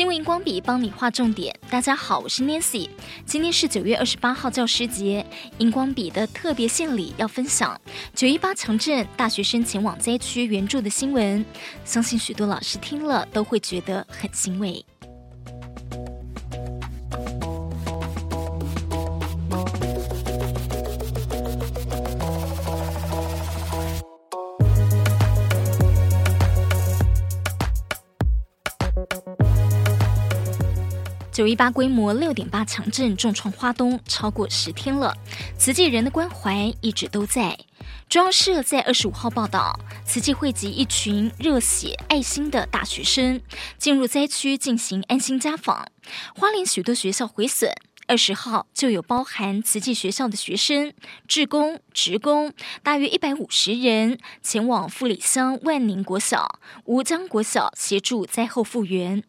新闻荧光笔帮你画重点。大家好，我是 Nancy。今天是九月二十八号教师节，荧光笔的特别献礼要分享九一八强震大学生前往灾区援助的新闻。相信许多老师听了都会觉得很欣慰。九一八规模六点八强震重创花东超过十天了，慈济人的关怀一直都在。中央社在二十五号报道，慈济汇集一群热血爱心的大学生，进入灾区进行安心家访。花莲许多学校毁损，二十号就有包含慈济学校的学生、志工、职工，大约一百五十人前往富里乡万宁国小、吴江国小协助灾后复原。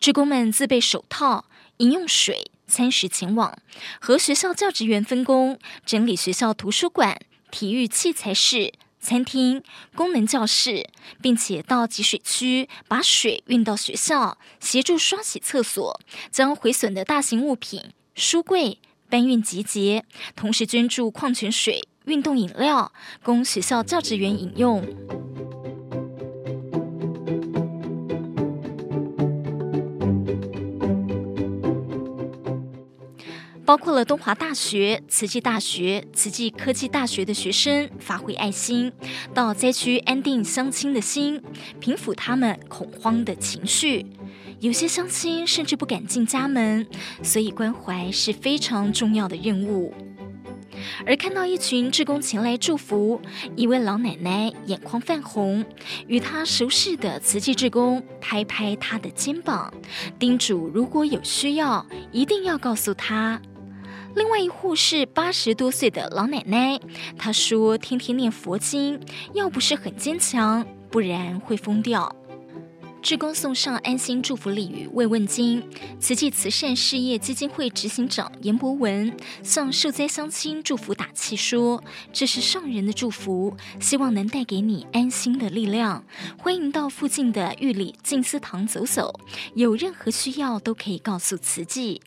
志工们自备手套。饮用水、餐食前往，和学校教职员分工，整理学校图书馆、体育器材室、餐厅、功能教室，并且到集水区把水运到学校，协助刷洗厕所，将毁损的大型物品、书柜搬运集结，同时捐助矿泉水、运动饮料，供学校教职员饮用。包括了东华大学、慈济大学、慈济科技大学的学生发挥爱心，到灾区安定乡亲的心，平抚他们恐慌的情绪。有些乡亲甚至不敢进家门，所以关怀是非常重要的任务。而看到一群志工前来祝福，一位老奶奶眼眶泛红，与她熟识的慈济志工拍拍她的肩膀，叮嘱如果有需要，一定要告诉她。另外一户是八十多岁的老奶奶，她说：“天天念佛经，要不是很坚强，不然会疯掉。”志工送上安心祝福礼与慰问金。慈济慈善事业基金会执行长严博文向受灾乡亲祝福打气说：“这是上人的祝福，希望能带给你安心的力量。欢迎到附近的玉里静思堂走走，有任何需要都可以告诉慈济。”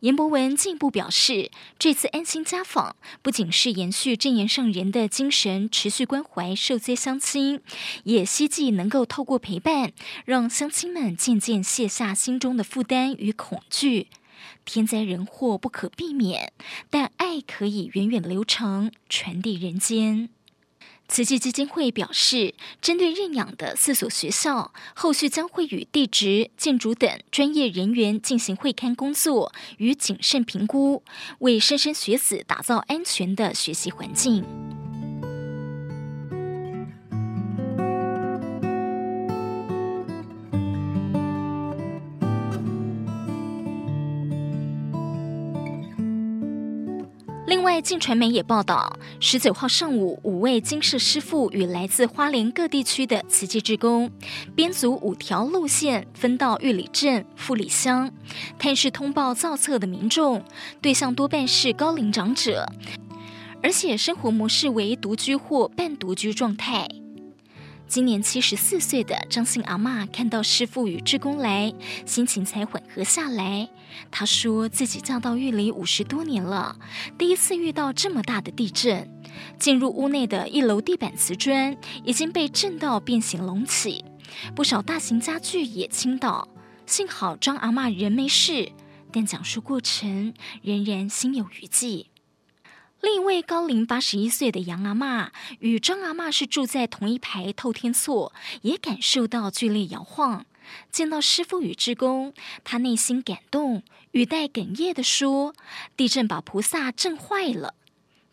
严博文进一步表示，这次安心家访不仅是延续正言上人的精神，持续关怀受灾乡亲，也希冀能够透过陪伴，让乡亲们渐渐卸下心中的负担与恐惧。天灾人祸不可避免，但爱可以源远流长，传递人间。慈济基金会表示，针对认养的四所学校，后续将会与地质、建筑等专业人员进行会勘工作与谨慎评估，为莘莘学子打造安全的学习环境。另外，近传媒也报道，十九号上午，五位精舍师傅与来自花莲各地区的慈济职工，编组五条路线，分到玉里镇、富里乡，探视通报造册的民众，对象多半是高龄长者，而且生活模式为独居或半独居状态。今年七十四岁的张姓阿嬷看到师父与志工来，心情才缓和下来。她说自己嫁到玉里五十多年了，第一次遇到这么大的地震。进入屋内的一楼地板瓷砖已经被震到变形隆起，不少大型家具也倾倒。幸好张阿嬷人没事，但讲述过程仍然心有余悸。另一位高龄八十一岁的杨阿嬷与张阿嬷是住在同一排透天厝，也感受到剧烈摇晃。见到师父与志工，她内心感动，语带哽咽地说：“地震把菩萨震坏了。”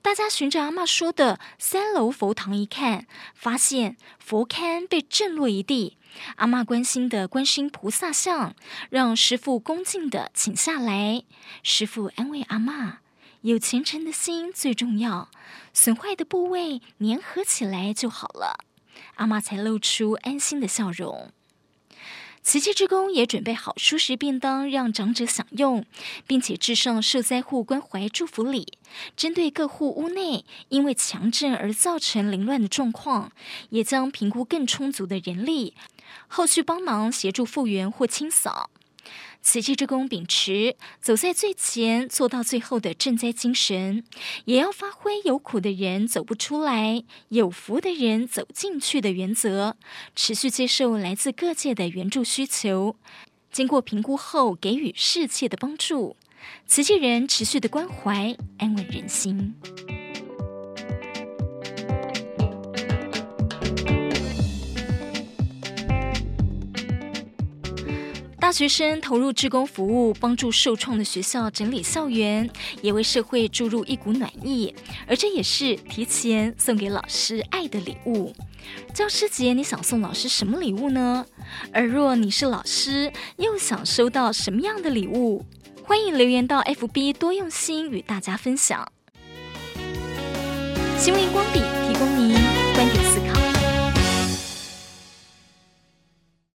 大家循着阿嬷说的三楼佛堂一看，发现佛龛被震落一地。阿嬷关心的观世音菩萨像，让师父恭敬地请下来。师父安慰阿嬷。有虔诚的心最重要，损坏的部位粘合起来就好了。阿嬷才露出安心的笑容。慈济之工也准备好舒适便当让长者享用，并且致上受灾户关怀祝福礼。针对各户屋内因为强震而造成凌乱的状况，也将评估更充足的人力，后续帮忙协助复原或清扫。慈济之工秉持走在最前、做到最后的赈灾精神，也要发挥有苦的人走不出来，有福的人走进去的原则，持续接受来自各界的援助需求，经过评估后给予适切的帮助。慈济人持续的关怀，安稳人心。大学生投入志工服务，帮助受创的学校整理校园，也为社会注入一股暖意。而这也是提前送给老师爱的礼物。教师节，你想送老师什么礼物呢？而若你是老师，又想收到什么样的礼物？欢迎留言到 FB 多用心与大家分享。新闻光笔提供您。